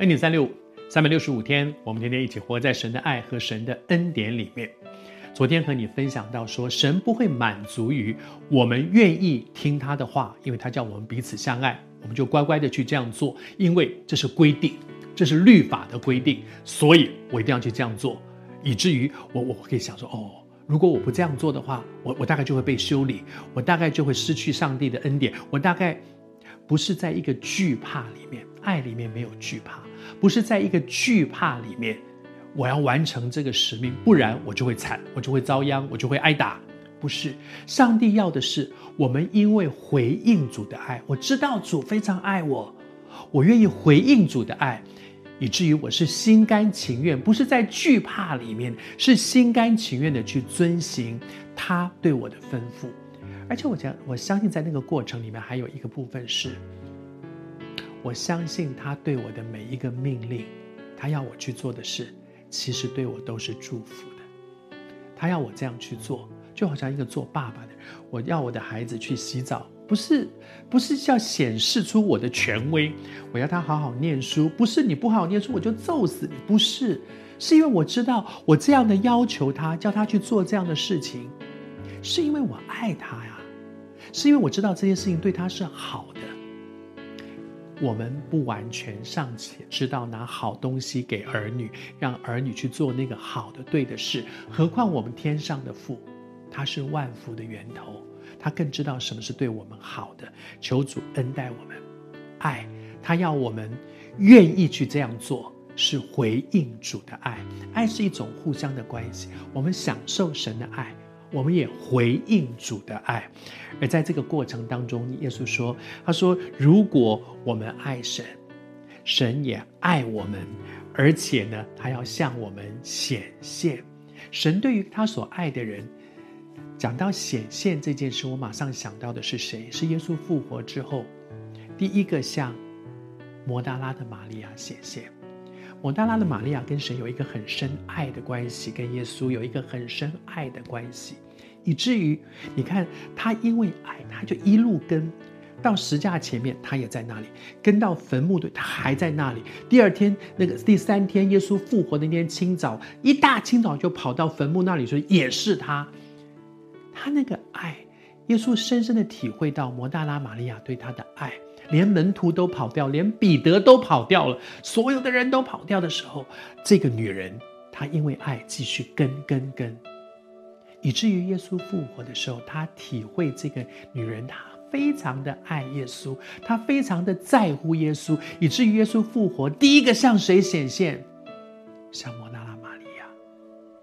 恩典三六五，三百六十五天，我们天天一起活在神的爱和神的恩典里面。昨天和你分享到说，神不会满足于我们愿意听他的话，因为他叫我们彼此相爱，我们就乖乖的去这样做，因为这是规定，这是律法的规定，所以我一定要去这样做，以至于我我可以想说，哦，如果我不这样做的话，我我大概就会被修理，我大概就会失去上帝的恩典，我大概不是在一个惧怕里面，爱里面没有惧怕，不是在一个惧怕里面。我要完成这个使命，不然我就会惨，我就会遭殃，我就会挨打。不是，上帝要的是我们因为回应主的爱，我知道主非常爱我，我愿意回应主的爱，以至于我是心甘情愿，不是在惧怕里面，是心甘情愿的去遵行他对我的吩咐。而且我讲，我相信在那个过程里面还有一个部分是，我相信他对我的每一个命令，他要我去做的事。其实对我都是祝福的，他要我这样去做，就好像一个做爸爸的，我要我的孩子去洗澡，不是不是要显示出我的权威，我要他好好念书，不是你不好好念书我就揍死你，不是，是因为我知道我这样的要求他，叫他去做这样的事情，是因为我爱他呀，是因为我知道这件事情对他是好的。我们不完全尚且知道拿好东西给儿女，让儿女去做那个好的、对的事，何况我们天上的父，他是万福的源头，他更知道什么是对我们好的。求主恩待我们，爱他要我们愿意去这样做，是回应主的爱。爱是一种互相的关系，我们享受神的爱。我们也回应主的爱，而在这个过程当中，耶稣说：“他说，如果我们爱神，神也爱我们，而且呢，他要向我们显现。神对于他所爱的人，讲到显现这件事，我马上想到的是谁？是耶稣复活之后，第一个向摩大拉的玛利亚显现。”抹大拉的玛利亚跟神有一个很深爱的关系，跟耶稣有一个很深爱的关系，以至于你看他因为爱，他就一路跟到十架前面，他也在那里；跟到坟墓的，他还在那里。第二天那个第三天，耶稣复活那天清早，一大清早就跑到坟墓那里说，也是他。他那个爱，耶稣深深的体会到摩大拉玛利亚对他的爱。连门徒都跑掉，连彼得都跑掉了，所有的人都跑掉的时候，这个女人她因为爱继续跟跟跟，以至于耶稣复活的时候，她体会这个女人她非常的爱耶稣，她非常的在乎耶稣，以至于耶稣复活第一个向谁显现？向摩纳拉玛利亚，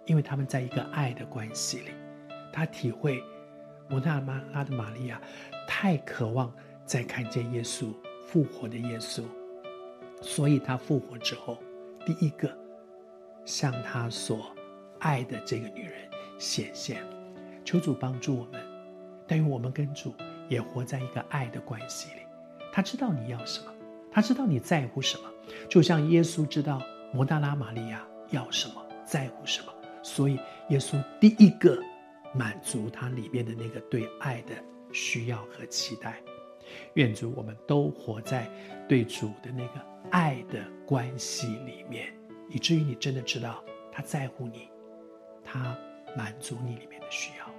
因为他们在一个爱的关系里，她体会抹大拉的玛利亚太渴望。再看见耶稣复活的耶稣，所以他复活之后，第一个向他所爱的这个女人显现。求主帮助我们，但愿我们跟主也活在一个爱的关系里。他知道你要什么，他知道你在乎什么，就像耶稣知道摩大拉玛利亚要什么，在乎什么，所以耶稣第一个满足他里面的那个对爱的需要和期待。愿主，我们都活在对主的那个爱的关系里面，以至于你真的知道他在乎你，他满足你里面的需要。